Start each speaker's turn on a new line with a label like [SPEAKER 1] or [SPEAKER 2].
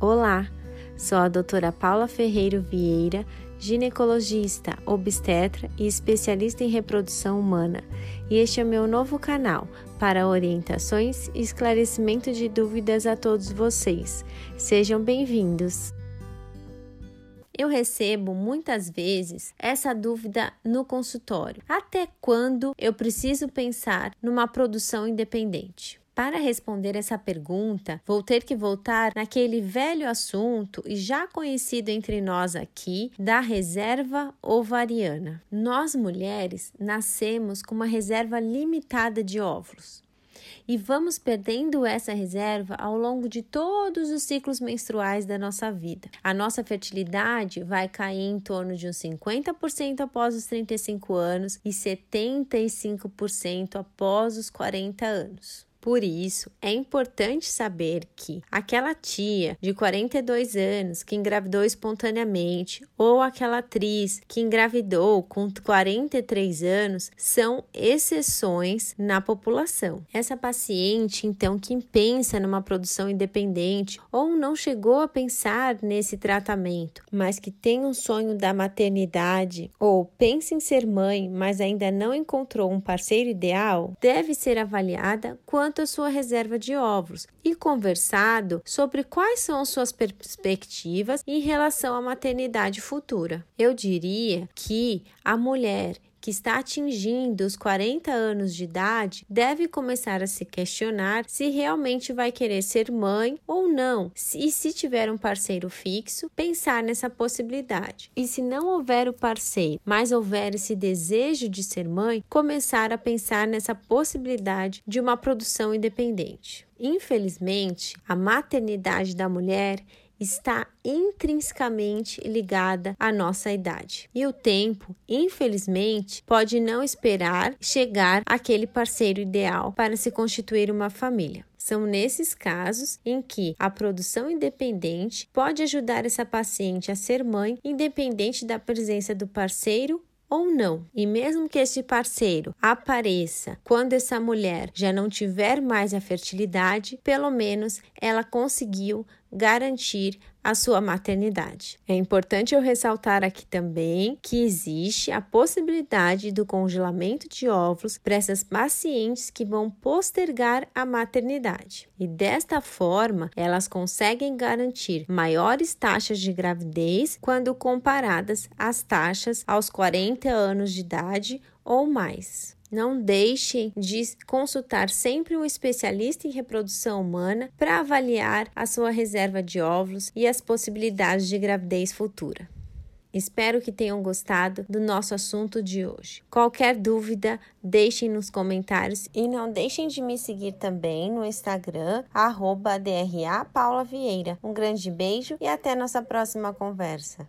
[SPEAKER 1] Olá, sou a doutora Paula Ferreiro Vieira, ginecologista, obstetra e especialista em reprodução humana, e este é meu novo canal para orientações e esclarecimento de dúvidas a todos vocês. Sejam bem-vindos! Eu recebo muitas vezes essa dúvida no consultório: até quando eu preciso pensar numa produção independente? Para responder essa pergunta, vou ter que voltar naquele velho assunto e já conhecido entre nós aqui da reserva ovariana. Nós mulheres nascemos com uma reserva limitada de óvulos e vamos perdendo essa reserva ao longo de todos os ciclos menstruais da nossa vida. A nossa fertilidade vai cair em torno de uns 50% após os 35 anos e 75% após os 40 anos. Por isso, é importante saber que aquela tia de 42 anos que engravidou espontaneamente ou aquela atriz que engravidou com 43 anos são exceções na população. Essa paciente, então, que pensa numa produção independente ou não chegou a pensar nesse tratamento, mas que tem um sonho da maternidade ou pensa em ser mãe, mas ainda não encontrou um parceiro ideal, deve ser avaliada quando quanto à sua reserva de óvulos e conversado sobre quais são suas perspectivas em relação à maternidade futura. Eu diria que a mulher que está atingindo os 40 anos de idade deve começar a se questionar se realmente vai querer ser mãe ou não, e se tiver um parceiro fixo, pensar nessa possibilidade. E se não houver o parceiro, mas houver esse desejo de ser mãe, começar a pensar nessa possibilidade de uma produção independente. Infelizmente, a maternidade da mulher está intrinsecamente ligada à nossa idade. E o tempo, infelizmente, pode não esperar chegar aquele parceiro ideal para se constituir uma família. São nesses casos em que a produção independente pode ajudar essa paciente a ser mãe, independente da presença do parceiro ou não. E mesmo que esse parceiro apareça quando essa mulher já não tiver mais a fertilidade, pelo menos ela conseguiu garantir a sua maternidade. É importante eu ressaltar aqui também que existe a possibilidade do congelamento de óvulos para essas pacientes que vão postergar a maternidade. E desta forma, elas conseguem garantir maiores taxas de gravidez quando comparadas às taxas aos 40 anos de idade ou mais. Não deixem de consultar sempre um especialista em reprodução humana para avaliar a sua reserva de óvulos e as possibilidades de gravidez futura. Espero que tenham gostado do nosso assunto de hoje. Qualquer dúvida, deixem nos comentários e não deixem de me seguir também no Instagram, arroba. Um grande beijo e até nossa próxima conversa.